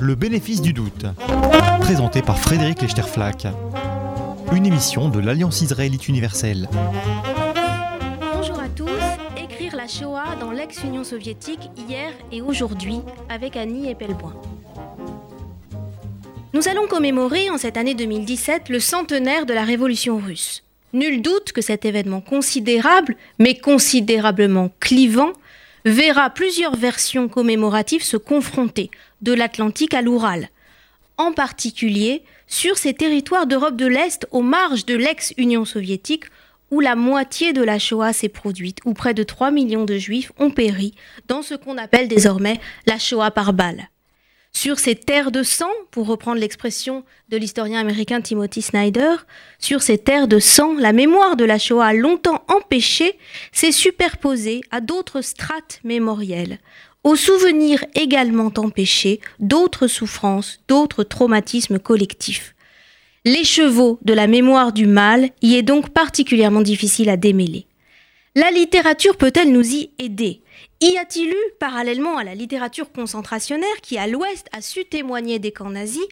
Le bénéfice du doute, présenté par Frédéric Lechterflack. Une émission de l'Alliance israélite universelle. Bonjour à tous, écrire la Shoah dans l'ex-Union soviétique hier et aujourd'hui avec Annie Epelboin. Nous allons commémorer en cette année 2017 le centenaire de la révolution russe. Nul doute que cet événement considérable, mais considérablement clivant, verra plusieurs versions commémoratives se confronter, de l'Atlantique à l'Oural, en particulier sur ces territoires d'Europe de l'Est aux marges de l'ex-Union soviétique où la moitié de la Shoah s'est produite, où près de 3 millions de juifs ont péri dans ce qu'on appelle désormais la Shoah par balle sur ces terres de sang, pour reprendre l'expression de l'historien américain Timothy Snyder, sur ces terres de sang, la mémoire de la Shoah longtemps empêchée s'est superposée à d'autres strates mémorielles, aux souvenirs également empêchés d'autres souffrances, d'autres traumatismes collectifs. L'écheveau de la mémoire du mal y est donc particulièrement difficile à démêler. La littérature peut-elle nous y aider? Y a-t-il eu, parallèlement à la littérature concentrationnaire qui, à l'Ouest, a su témoigner des camps nazis,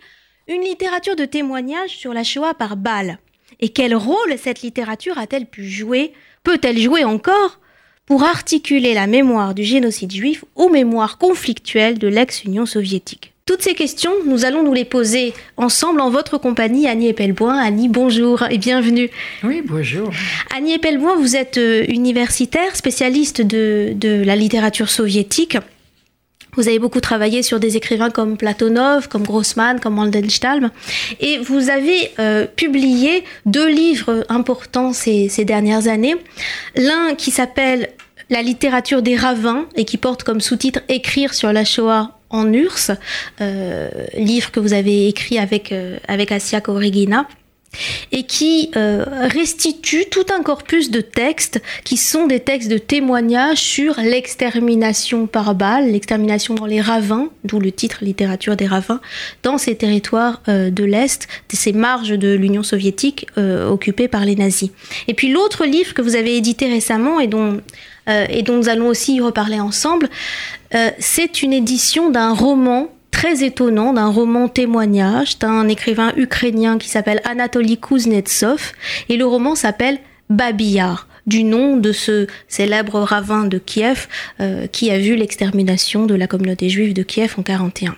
une littérature de témoignage sur la Shoah par balle Et quel rôle cette littérature a-t-elle pu jouer? Peut-elle jouer encore pour articuler la mémoire du génocide juif aux mémoires conflictuelles de l'ex-Union soviétique? Toutes ces questions, nous allons nous les poser ensemble en votre compagnie, Annie Epelboin. Annie, bonjour et bienvenue. Oui, bonjour. Annie Epelboin, vous êtes euh, universitaire, spécialiste de, la littérature soviétique. Vous avez beaucoup travaillé sur des écrivains comme Platonov, comme Grossman, comme Mandelstam. Et vous avez euh, publié deux livres importants ces, ces dernières années. L'un qui s'appelle La littérature des ravins et qui porte comme sous-titre Écrire sur la Shoah en URSS, euh, livre que vous avez écrit avec, euh, avec Asia Koregina et qui euh, restitue tout un corpus de textes qui sont des textes de témoignages sur l'extermination par balle, l'extermination dans les ravins, d'où le titre littérature des ravins, dans ces territoires de l'Est, ces marges de l'Union soviétique occupées par les nazis. Et puis l'autre livre que vous avez édité récemment et dont euh, et dont nous allons aussi y reparler ensemble, euh, c'est une édition d'un roman très étonnant, d'un roman témoignage d'un écrivain ukrainien qui s'appelle Anatoly Kuznetsov, et le roman s'appelle Babillard du nom de ce célèbre ravin de Kiev euh, qui a vu l'extermination de la communauté juive de Kiev en 1941.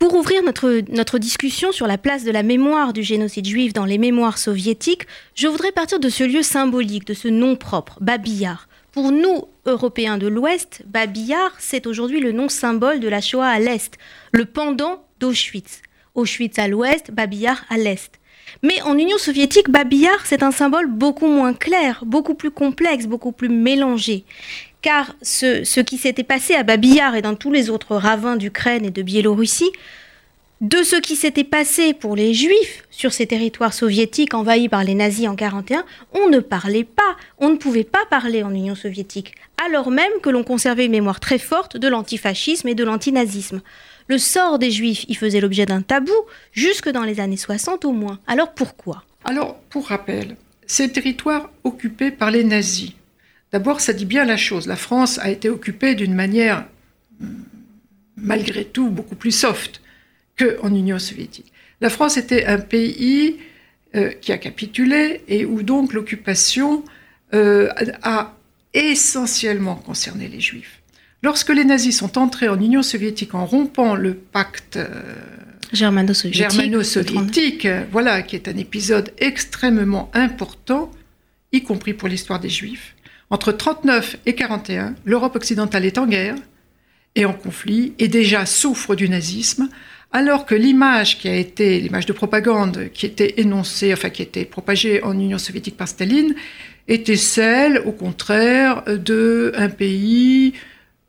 Pour ouvrir notre, notre discussion sur la place de la mémoire du génocide juif dans les mémoires soviétiques, je voudrais partir de ce lieu symbolique, de ce nom propre, Babillard. Pour nous, Européens de l'Ouest, Babillard, c'est aujourd'hui le nom symbole de la Shoah à l'Est, le pendant d'Auschwitz. Auschwitz à l'Ouest, Babillard à l'Est. Mais en Union soviétique, Babillard, c'est un symbole beaucoup moins clair, beaucoup plus complexe, beaucoup plus mélangé. Car ce, ce qui s'était passé à Babillard et dans tous les autres ravins d'Ukraine et de Biélorussie, de ce qui s'était passé pour les juifs sur ces territoires soviétiques envahis par les nazis en 1941, on ne parlait pas, on ne pouvait pas parler en Union soviétique, alors même que l'on conservait une mémoire très forte de l'antifascisme et de l'antinazisme. Le sort des juifs y faisait l'objet d'un tabou, jusque dans les années 60 au moins. Alors pourquoi? Alors, pour rappel, ces territoires occupés par les nazis, d'abord ça dit bien la chose, la France a été occupée d'une manière, malgré tout, beaucoup plus soft qu'en Union soviétique. La France était un pays euh, qui a capitulé et où donc l'occupation euh, a essentiellement concerné les Juifs. Lorsque les nazis sont entrés en Union soviétique en rompant le pacte euh, germano-soviétique, voilà, qui est un épisode extrêmement important, y compris pour l'histoire des Juifs, entre 39 et 41, l'Europe occidentale est en guerre et en conflit et déjà souffre du nazisme, alors que l'image qui a été, l'image de propagande qui était énoncée, enfin qui était propagée en Union soviétique par Staline, était celle, au contraire, d'un pays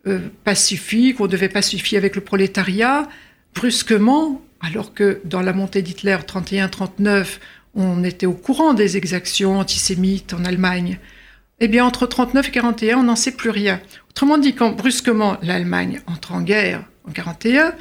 euh, pacifique, on devait pacifier avec le prolétariat, brusquement, alors que dans la montée d'Hitler 31-39, on était au courant des exactions antisémites en Allemagne. Eh bien, entre 39 et 41, on n'en sait plus rien. Autrement dit, quand brusquement l'Allemagne entre en guerre en 41,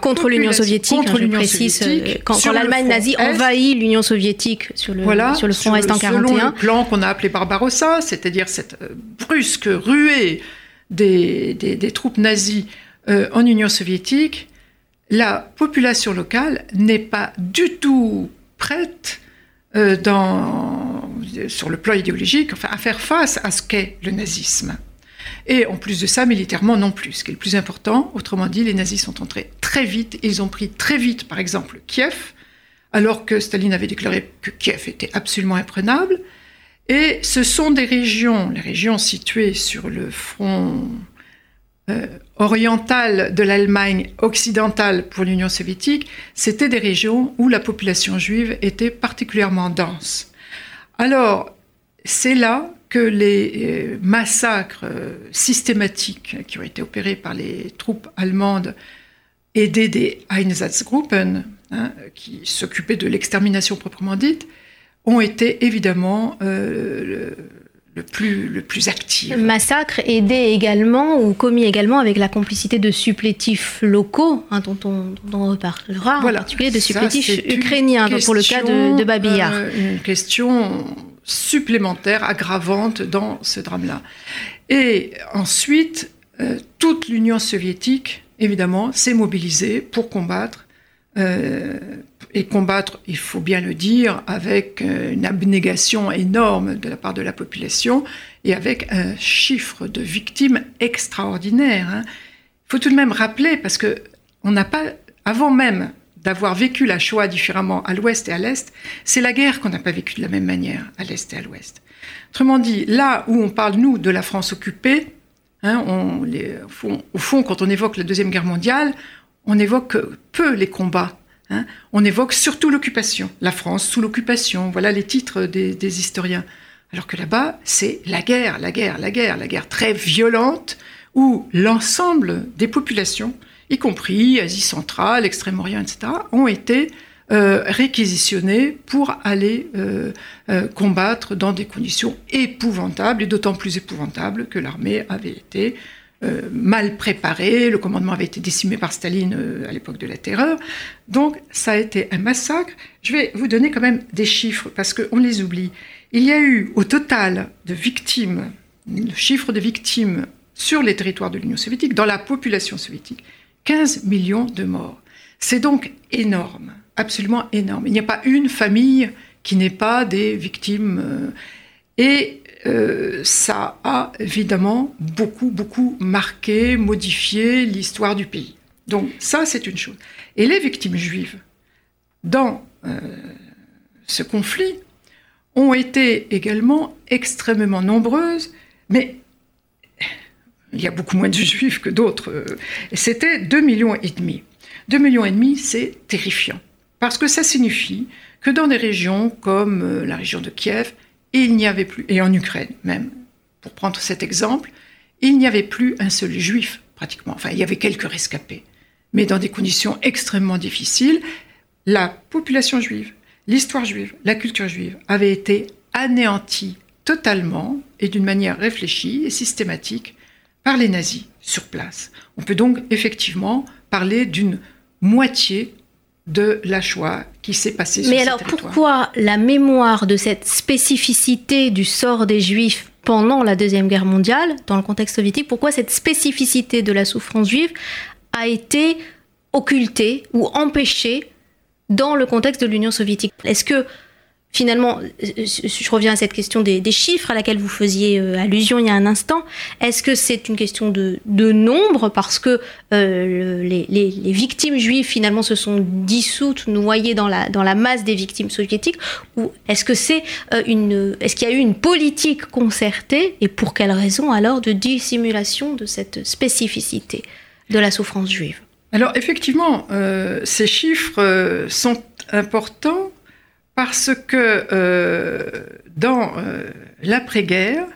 contre l'Union soviétique, contre hein, précise, euh, quand, l'Allemagne nazie envahit l'Union soviétique sur le, sur le front est en 41. Selon le plan qu'on a appelé Barbarossa, c'est-à-dire cette euh, brusque ruée des, des, troupes nazies euh, en Union soviétique, la population locale n'est pas du tout prête euh, dans, sur le plan idéologique enfin, à faire face à ce qu'est le nazisme. Et en plus de ça, militairement non plus. Ce qui est le plus important, autrement dit, les nazis sont entrés très vite. Ils ont pris très vite, par exemple, Kiev, alors que Staline avait déclaré que Kiev était absolument imprenable. Et ce sont des régions, les régions situées sur le front euh, oriental de l'Allemagne occidentale pour l'Union soviétique, c'était des régions où la population juive était particulièrement dense. Alors, c'est là que les euh, massacres euh, systématiques qui ont été opérés par les troupes allemandes aidées des Einsatzgruppen, hein, qui s'occupaient de l'extermination proprement dite, ont été évidemment euh, le, plus, le plus actif. Massacre aidé également ou commis également avec la complicité de supplétifs locaux, hein, dont, on, reparlera, en particulier de supplétifs ukrainiens, pour le cas de, de Babillard. une question supplémentaire, aggravante dans ce drame-là. Et ensuite, euh, toute l'Union soviétique, évidemment, s'est mobilisée pour combattre. Euh, et combattre, il faut bien le dire, avec euh, une abnégation énorme de la part de la population et avec un chiffre de victimes extraordinaire. Hein. Il faut tout de même rappeler, parce que on n'a pas, avant même d'avoir vécu la Shoah différemment à l'ouest et à l'est, c'est la guerre qu'on n'a pas vécue de la même manière à l'est et à l'ouest. Autrement dit, là où on parle, nous, de la France occupée, hein, au, fond, quand on évoque la Deuxième Guerre mondiale, on évoque peu les combats. Hein. on évoque surtout l'occupation. La France sous l'occupation, voilà les titres des, des historiens. Alors que là-bas, c'est la guerre, la guerre, la guerre, la guerre très violente, où l'ensemble des populations y compris Asie centrale, Extrême-Orient, etc., ont été euh, réquisitionnés pour aller euh, euh, combattre dans des conditions épouvantables, et d'autant plus épouvantables que l'armée avait été mal préparée, le commandement avait été décimé par Staline à l'époque de la terreur. Donc ça a été un massacre. Je vais vous donner quand même des chiffres, parce qu'on les oublie. Il y a eu au total de victimes, le chiffre de victimes sur les territoires de l'Union soviétique, dans la population soviétique, 15 millions de morts. C'est donc énorme, absolument énorme. Il n'y a pas une famille qui n'ait pas des victimes. Euh, et euh, ça a évidemment beaucoup, beaucoup marqué, modifié l'histoire du pays. Donc ça, c'est une chose. Et les victimes juives, dans euh, ce conflit, ont été également extrêmement nombreuses, mais il y a beaucoup moins de juifs que d'autres. Euh, c'était 2 millions et demi. 2 millions et demi, c'est terrifiant. Parce que ça signifie que dans des régions comme euh, la région de Kiev, il n'y avait plus, et en Ukraine même, pour prendre cet exemple, il n'y avait plus un seul juif pratiquement. Enfin, il y avait quelques rescapés. Mais dans des conditions extrêmement difficiles, la population juive, l'histoire juive, la culture juive avait été anéantie totalement et d'une manière réfléchie et systématique par les nazis sur place. On peut donc effectivement parler d'une moitié de la Shoah qui s'est passée sur Mais alors pourquoi la mémoire de cette spécificité du sort des Juifs pendant la Deuxième Guerre mondiale, dans le contexte soviétique, pourquoi cette spécificité de la souffrance juive a été occultée ou empêchée dans le contexte de l'Union soviétique? Est-ce que finalement, euh, je reviens à cette question des, chiffres à laquelle vous faisiez euh, allusion il y a un instant. Est-ce que c'est une question de, nombre parce que euh, les, victimes juives finalement se sont dissoutes, noyées dans la, dans la masse des victimes soviétiques? Ou est-ce que c'est une, est-ce qu'il y a eu une politique concertée? Et pour quelle raison alors de dissimulation de cette spécificité de la souffrance juive? Alors effectivement, ces chiffres sont importants parce que euh, dans euh, l'après-guerre,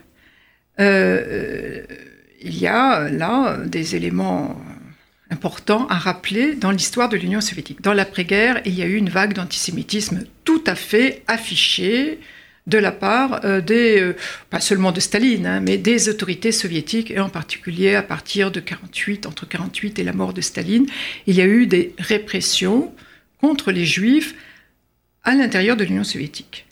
euh, il y a là des éléments importants à rappeler dans l'histoire de l'Union soviétique. Dans l'après-guerre, il y a eu une vague d'antisémitisme tout à fait affichée de la part des, pas seulement de Staline, hein, mais des autorités soviétiques, et en particulier à partir de 48, entre 48 et la mort de Staline, il y a eu des répressions contre les juifs à l'intérieur de l'Union soviétique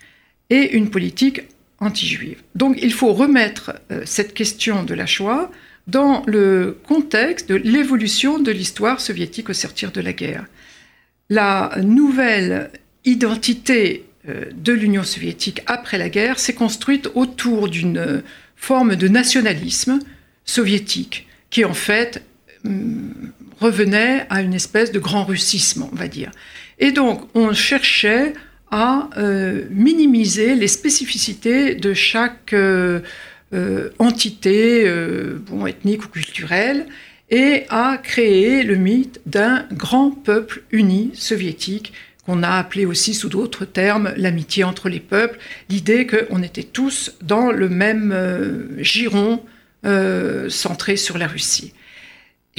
et une politique anti-juive. Donc il faut remettre euh, cette question de la Shoah dans le contexte de l'évolution de l'histoire soviétique au sortir de la guerre. La nouvelle identité euh, de l'Union soviétique après la guerre s'est construite autour d'une forme de nationalisme soviétique qui en fait revenait à une espèce de grand russisme, on va dire. Et donc on cherchait à euh, minimiser les spécificités de chaque euh, entité, bon, ethnique ou culturelle, et à créer le mythe d'un grand peuple uni soviétique qu'on a appelé aussi sous d'autres termes l'amitié entre les peuples, l'idée qu'on était tous dans le même euh, giron euh, centré sur la Russie.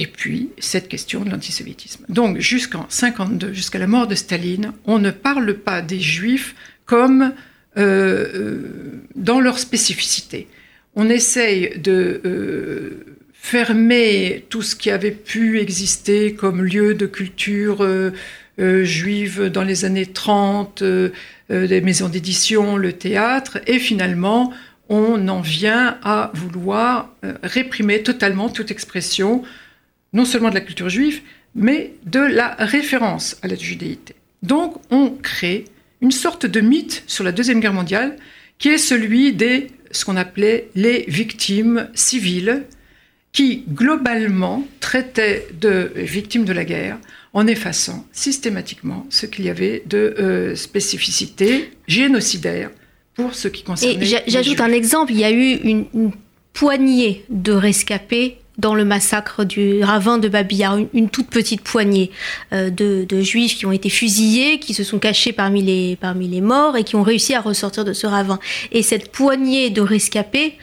Et puis, cette question de l'antisémitisme. Donc, jusqu'en 52, jusqu'à la mort de Staline, on ne parle pas des Juifs comme euh, dans leur spécificité. On essaye de fermer tout ce qui avait pu exister comme lieu de culture euh, juive dans les années 30, euh, euh, des maisons d'édition, le théâtre, et finalement, on en vient à vouloir réprimer totalement toute expression, non seulement de la culture juive, mais de la référence à la judéité. Donc, on crée une sorte de mythe sur la Deuxième Guerre mondiale, qui est celui des ce qu'on appelait les victimes civiles, qui globalement traitaient de victimes de la guerre en effaçant systématiquement ce qu'il y avait de euh, spécificité génocidaire pour ce qui concerne. Et j'ajoute un exemple, il y a eu une, poignée de rescapés dans le massacre du ravin de Babillard, une, toute petite poignée euh, de, juifs qui ont été fusillés, qui se sont cachés parmi les, parmi les morts et qui ont réussi à ressortir de ce ravin. Et cette poignée de rescapés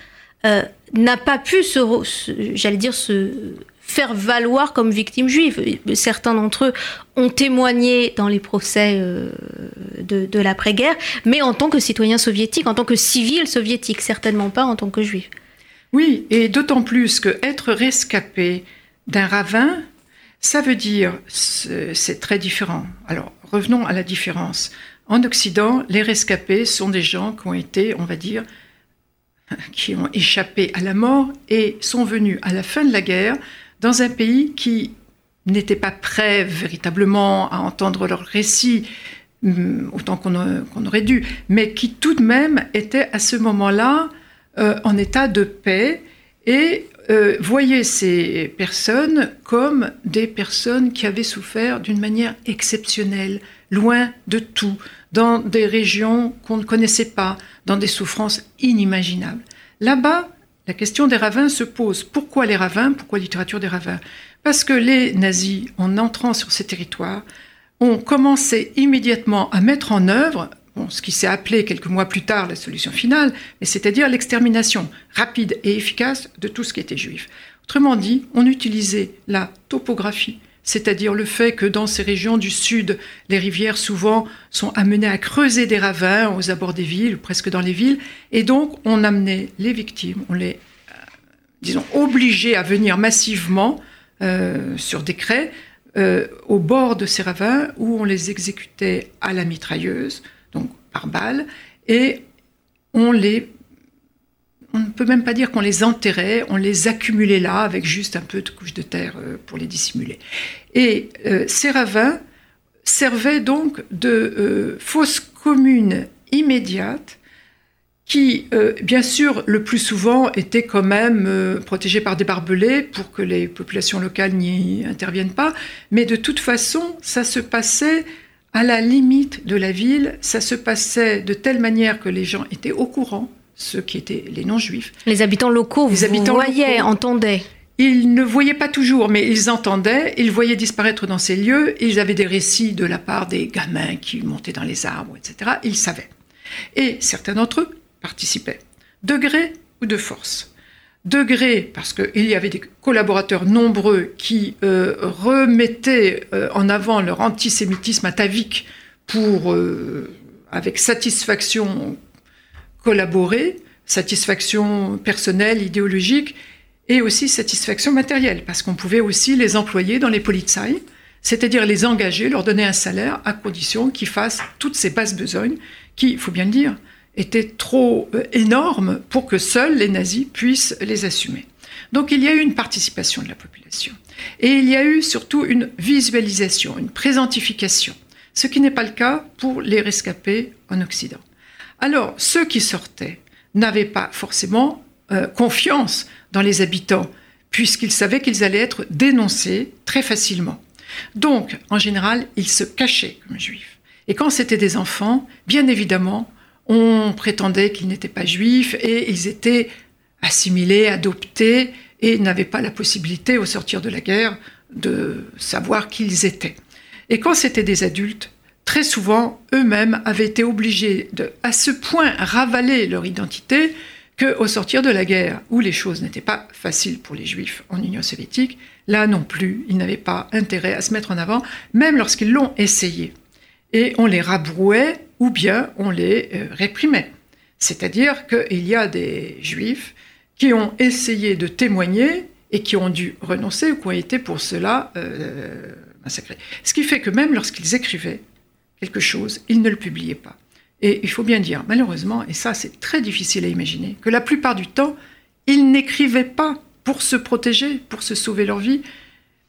euh, n'a pas pu se, j'allais dire, se faire valoir comme victimes juives. Certains d'entre eux ont témoigné dans les procès euh, de, l'après-guerre, mais en tant que citoyens soviétiques, en tant que civils soviétiques, certainement pas en tant que juifs. Oui, et d'autant plus que être rescapé d'un ravin, ça veut dire, c'est très différent. Alors, revenons à la différence. En Occident, les rescapés sont des gens qui ont été, on va dire, qui ont échappé à la mort et sont venus à la fin de la guerre dans un pays qui n'était pas prêt véritablement à entendre leur récit, hum, autant qu'on aurait dû, mais qui tout de même était à ce moment-là euh, en état de paix et euh, voyait ces personnes comme des personnes qui avaient souffert d'une manière exceptionnelle, loin de tout, dans des régions qu'on ne connaissait pas, dans des souffrances inimaginables. Là-bas, la question des ravins se pose. Pourquoi les ravins? Pourquoi littérature des ravins? Parce que les nazis, en entrant sur ces territoires, ont commencé immédiatement à mettre en œuvre ce qui s'est appelé quelques mois plus tard la solution finale, c'est-à-dire l'extermination rapide et efficace de tout ce qui était juif. Autrement dit, on utilisait la topographie, c'est-à-dire le fait que dans ces régions du sud, les rivières souvent sont amenées à creuser des ravins aux abords des villes, presque dans les villes, et donc on amenait les victimes, on les, euh, disons, obligés à venir massivement euh, sur décret euh, au bord de ces ravins où on les exécutait à la mitrailleuse, donc par balle, et on les on ne peut même pas dire qu'on les enterrait, on les accumulait là avec juste un peu de couche de terre euh, pour les dissimuler. Et euh, ces ravins servaient donc de euh, fosses communes immédiates qui, bien sûr, le plus souvent étaient quand même protégées par des barbelés pour que les populations locales n'y interviennent pas, mais de toute façon, ça se passait à la limite de la ville, ça se passait de telle manière que les gens étaient au courant ceux qui étaient les non-juifs. Les habitants locaux, vous, habitants voyaient, entendaient ils ne voyaient pas toujours, mais ils entendaient, ils voyaient disparaître dans ces lieux, ils avaient des récits de la part des gamins qui montaient dans les arbres, etc. Ils savaient. Et certains d'entre eux participaient, de gré ou de force. De gré, parce qu'il y avait des collaborateurs nombreux qui euh, remettaient euh, en avant leur antisémitisme atavique pour, euh, avec satisfaction, collaborer, satisfaction personnelle, idéologique, et aussi satisfaction matérielle, parce qu'on pouvait aussi les employer dans les polizei, c'est-à-dire les engager, leur donner un salaire à condition qu'ils fassent toutes ces basses besognes qui, il faut bien le dire, étaient trop euh, énormes pour que seuls les nazis puissent les assumer. Donc il y a eu une participation de la population. Et il y a eu surtout une visualisation, une présentification, ce qui n'est pas le cas pour les rescapés en Occident. Alors, ceux qui sortaient n'avaient pas forcément euh, confiance dans les habitants, puisqu'ils savaient qu'ils allaient être dénoncés très facilement. Donc, en général, ils se cachaient comme juifs. Et quand c'était des enfants, bien évidemment, on prétendait qu'ils n'étaient pas juifs et ils étaient assimilés, adoptés et n'avaient pas la possibilité, au sortir de la guerre, de savoir qui ils étaient. Et quand c'était des adultes, très souvent, eux-mêmes avaient été obligés de, à ce point, ravaler leur identité qu'au sortir de la guerre, où les choses n'étaient pas faciles pour les Juifs en Union soviétique, là non plus, ils n'avaient pas intérêt à se mettre en avant, même lorsqu'ils l'ont essayé. Et on les rabrouait ou bien on les euh, réprimait. C'est-à-dire qu'il y a des Juifs qui ont essayé de témoigner et qui ont dû renoncer ou qui ont été pour cela euh, massacrés. Ce qui fait que même lorsqu'ils écrivaient quelque chose, ils ne le publiaient pas. Et il faut bien dire, malheureusement, et ça c'est très difficile à imaginer, que la plupart du temps, ils n'écrivaient pas pour se protéger, pour se sauver leur vie,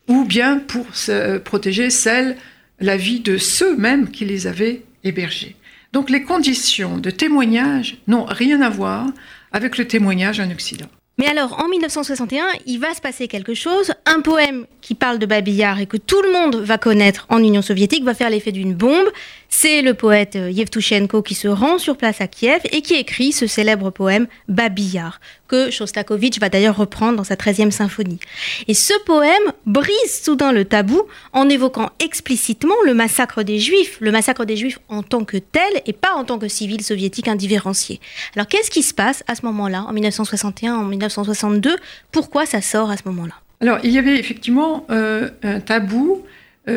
ou bien pour se protéger celle, la vie de ceux mêmes qui les avaient hébergés. Donc les conditions de témoignage n'ont rien à voir avec le témoignage en Occident. Mais alors, en 1961, il va se passer quelque chose. Un poème qui parle de Babillard et que tout le monde va connaître en Union soviétique va faire l'effet d'une bombe. C'est le poète euh, Yevtushenko qui se rend sur place à Kiev et qui écrit ce célèbre poème Babillard, que Shostakovich va d'ailleurs reprendre dans sa 13e symphonie. Et ce poème brise soudain le tabou en évoquant explicitement le massacre des Juifs, le massacre des Juifs en tant que tel et pas en tant que civil soviétique indifférencié. Alors qu'est-ce qui se passe à ce moment-là, en 1961, en 1962 Pourquoi ça sort à ce moment-là? Alors il y avait effectivement euh, un tabou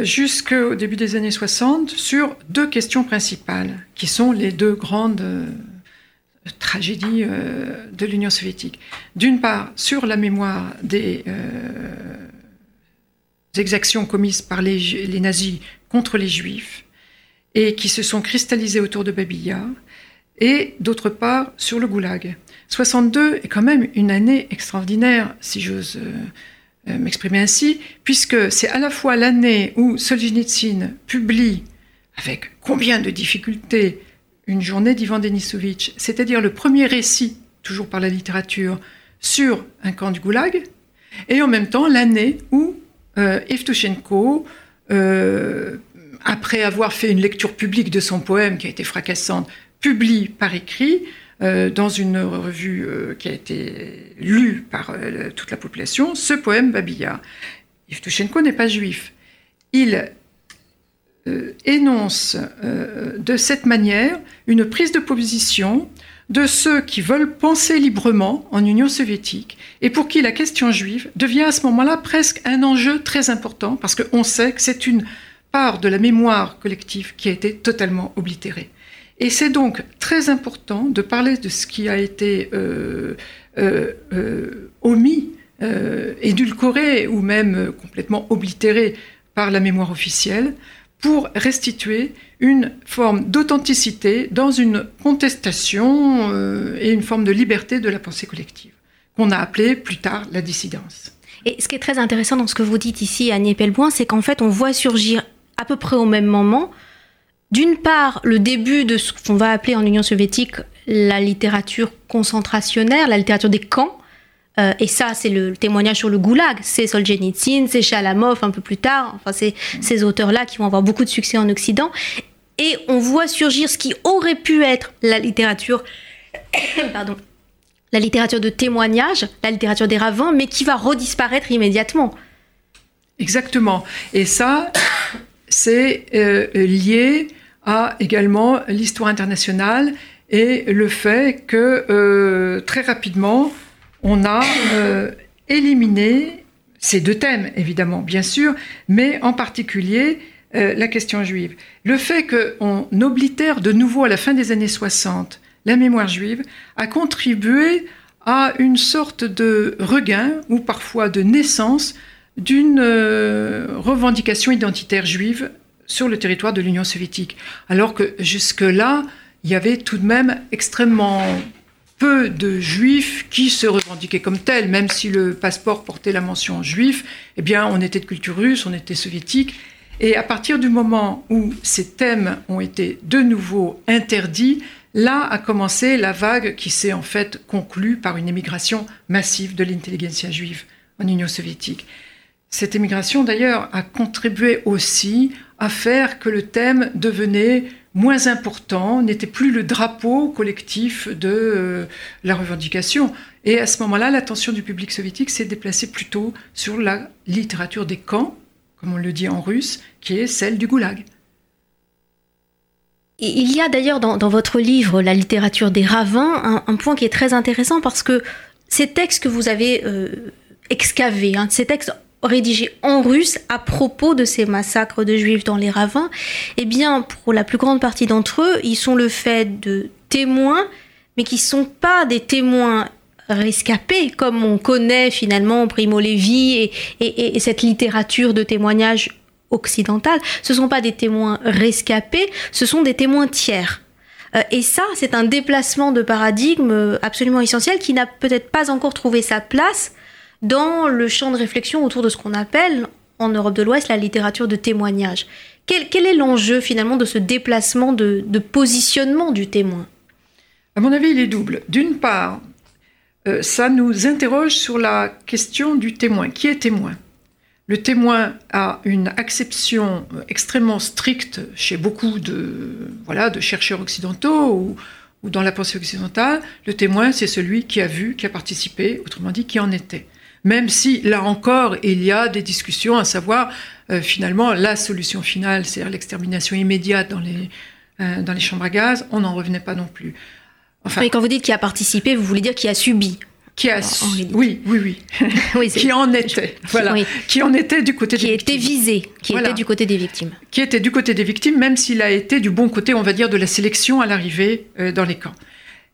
jusqu'au début des années 60 sur deux questions principales, qui sont les deux grandes euh, tragédies euh, de l'Union soviétique. D'une part, sur la mémoire des exactions commises par les, nazis contre les juifs et qui se sont cristallisées autour de Babilla, et d'autre part, sur le goulag. 62 est quand même une année extraordinaire, si j'ose euh, m'exprimer ainsi, puisque c'est à la fois l'année où Solzhenitsyn publie, avec combien de difficultés, une journée d'Ivan Denisovitch, c'est-à-dire le premier récit, toujours par la littérature, sur un camp du goulag, et en même temps l'année où euh, euh, après avoir fait une lecture publique de son poème qui a été fracassante, publie par écrit euh, dans une revue euh, qui a été lue par euh, toute la population, ce poème Babilla. Yevtushenko n'est pas juif. Il énonce de cette manière une prise de position de ceux qui veulent penser librement en Union soviétique et pour qui la question juive devient à ce moment-là presque un enjeu très important parce qu'on sait que c'est une part de la mémoire collective qui a été totalement oblitérée. Et c'est donc très important de parler de ce qui a été euh, euh, euh, omis, édulcoré ou même complètement oblitéré par la mémoire officielle pour restituer une forme d'authenticité dans une contestation et une forme de liberté de la pensée collective, qu'on a appelée plus tard la dissidence. Et ce qui est très intéressant dans ce que vous dites ici, Annie Pelboin, c'est qu'en fait, on voit surgir à peu près au même moment d'une part, le début de ce qu'on va appeler en Union soviétique la littérature concentrationnaire, la littérature des camps. Euh, et ça, c'est le témoignage sur le goulag. C'est Solzhenitsyn, c'est Chalamov un peu plus tard. Enfin, c'est ces auteurs-là qui vont avoir beaucoup de succès en Occident. Et on voit surgir ce qui aurait pu être la littérature, pardon, la littérature de témoignage, la littérature des ravins, mais qui va redisparaître immédiatement. Exactement. Et ça, c'est euh, lié à également l'histoire internationale et le fait que euh, très rapidement, on a euh, éliminé ces deux thèmes, évidemment, bien sûr, mais en particulier euh, la question juive. Le fait qu'on oblitère de nouveau à la fin des années 60 la mémoire juive a contribué à une sorte de regain ou parfois de naissance d'une revendication identitaire juive sur le territoire de l'Union soviétique. Alors que jusque-là, il y avait tout de même extrêmement peu de juifs qui se revendiquaient comme tels, même si le passeport portait la mention juif, eh bien, on était de culture russe, on était soviétique. Et à partir du moment où ces thèmes ont été de nouveau interdits, là a commencé la vague qui s'est en fait conclue par une émigration massive de l'intelligentsia juive en Union soviétique. Cette émigration, d'ailleurs, a contribué aussi à faire que le thème devenait moins important, n'était plus le drapeau collectif de euh, la revendication. Et à ce moment-là, l'attention du public soviétique s'est déplacée plutôt sur la littérature des camps, comme on le dit en russe, qui est celle du goulag. Il y a d'ailleurs dans, votre livre La littérature des ravins un, point qui est très intéressant parce que ces textes que vous avez euh, excavés, hein, ces textes rédigés en russe à propos de ces massacres de juifs dans les ravins, eh bien, pour la plus grande partie d'entre eux, ils sont le fait de témoins, mais qui ne sont pas des témoins rescapés, comme on connaît finalement Primo Levi et, et, cette littérature de témoignage occidentale. Ce ne sont pas des témoins rescapés, ce sont des témoins tiers. Euh, et ça, c'est un déplacement de paradigme absolument essentiel qui n'a peut-être pas encore trouvé sa place dans le champ de réflexion autour de ce qu'on appelle en Europe de l'Ouest la littérature de témoignage. Quel, est l'enjeu finalement de ce déplacement de, positionnement du témoin? À mon avis, il est double. D'une part, euh, ça nous interroge sur la question du témoin. Qui est témoin? Le témoin a une acception extrêmement stricte chez beaucoup de, chercheurs occidentaux ou dans la pensée occidentale. Le témoin, c'est celui qui a vu, qui a participé, autrement dit, qui en était même si là encore il y a des discussions à savoir euh, finalement la solution finale, c'est-à-dire l'extermination immédiate dans les, euh, dans les chambres à gaz, on n'en revenait pas non plus. Enfin, Mais quand vous dites qui a participé, vous voulez dire qui a subi. Qui a oui oui oui, oui qui en était voilà. qui en était du côté qui des était visé qui était du côté des victimes. Qui était du côté des victimes même s'il a été du bon côté on va dire de la sélection à l'arrivée euh, dans les camps.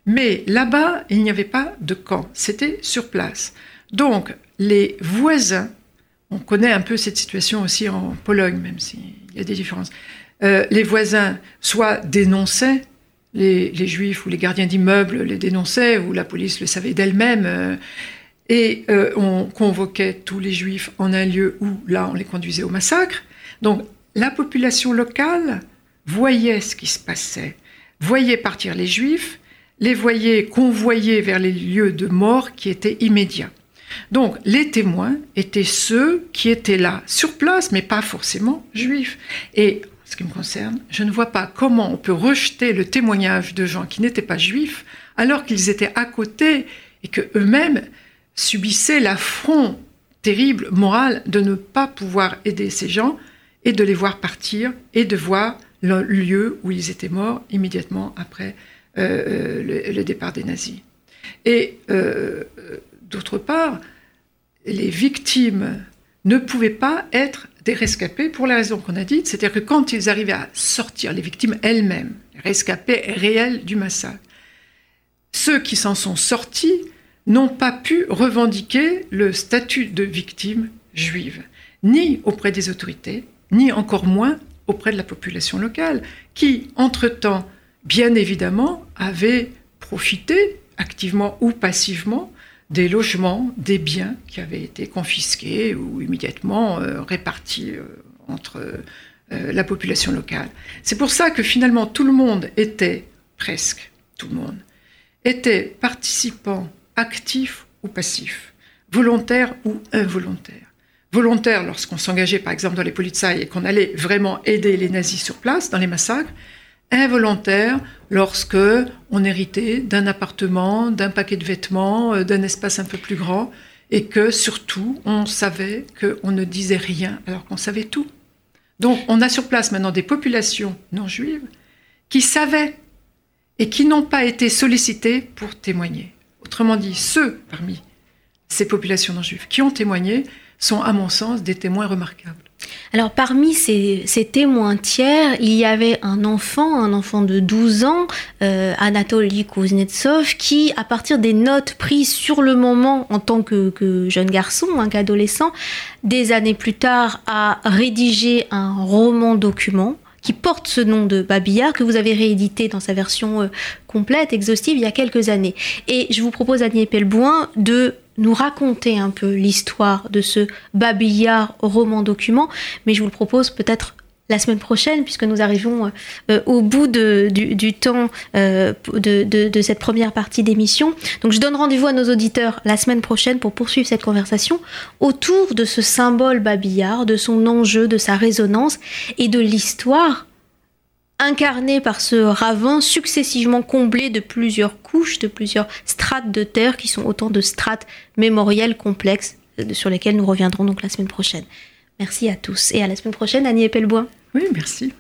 Mais là-bas il n'y avait pas de camp. C'était sur place donc, les voisins, on connaît un peu cette situation aussi en Pologne, même s'il y a des différences, euh, les voisins soit dénonçaient les, juifs ou les gardiens d'immeubles les dénonçaient, ou la police le savait d'elle-même, euh, et euh, on convoquait tous les juifs en un lieu où, là, on les conduisait au massacre. Donc, la population locale voyait ce qui se passait, voyait partir les juifs, les voyait convoyer vers les lieux de mort qui étaient immédiats. Donc les témoins étaient ceux qui étaient là, sur place, mais pas forcément juifs. Et ce qui me concerne, je ne vois pas comment on peut rejeter le témoignage de gens qui n'étaient pas juifs alors qu'ils étaient à côté et que eux-mêmes subissaient l'affront terrible moral de ne pas pouvoir aider ces gens et de les voir partir et de voir le lieu où ils étaient morts immédiatement après euh, euh, le, départ des nazis. Et euh, d'autre part, les victimes ne pouvaient pas être des rescapés pour la raison qu'on a dite, c'est-à-dire que quand ils arrivaient à sortir, les victimes elles-mêmes, les rescapés réels du massacre, ceux qui s'en sont sortis n'ont pas pu revendiquer le statut de victime juive, ni auprès des autorités, ni encore moins auprès de la population locale, qui, entre-temps, bien évidemment, avait profité, activement ou passivement, des logements, des biens qui avaient été confisqués ou immédiatement euh, répartis euh, entre euh, la population locale. C'est pour ça que finalement tout le monde était, presque tout le monde, était participant actif ou passif, volontaire ou involontaire. Volontaire lorsqu'on s'engageait par exemple dans les polizei et qu'on allait vraiment aider les nazis sur place dans les massacres, involontaire lorsque on héritait d'un appartement, d'un paquet de vêtements, euh, d'un espace un peu plus grand, et que surtout on savait qu'on ne disait rien alors qu'on savait tout. Donc on a sur place maintenant des populations non juives qui savaient et qui n'ont pas été sollicitées pour témoigner. Autrement dit, ceux parmi ces populations non juives qui ont témoigné sont à mon sens des témoins remarquables. Alors parmi ces, témoins tiers, il y avait un enfant, un enfant de 12 ans, euh, Anatoly Kuznetsov, qui, à partir des notes prises sur le moment en tant que, jeune garçon, un qu'adolescent, des années plus tard, a rédigé un roman document qui porte ce nom de Babillard, que vous avez réédité dans sa version euh, complète, exhaustive, il y a quelques années. Et je vous propose, Annie Pelboin, de nous raconter un peu l'histoire de ce Babillard roman document, mais je vous le propose peut-être la semaine prochaine, puisque nous arrivons euh, au bout du, temps euh, de, cette première partie d'émission. Donc je donne rendez-vous à nos auditeurs la semaine prochaine pour poursuivre cette conversation autour de ce symbole babillard, de son enjeu, de sa résonance et de l'histoire incarnée par ce ravin successivement comblé de plusieurs couches, de plusieurs strates de terre qui sont autant de strates mémorielles complexes euh, sur lesquelles nous reviendrons donc la semaine prochaine. Merci à tous et à la semaine prochaine, Annie Epelbois. Oui, merci.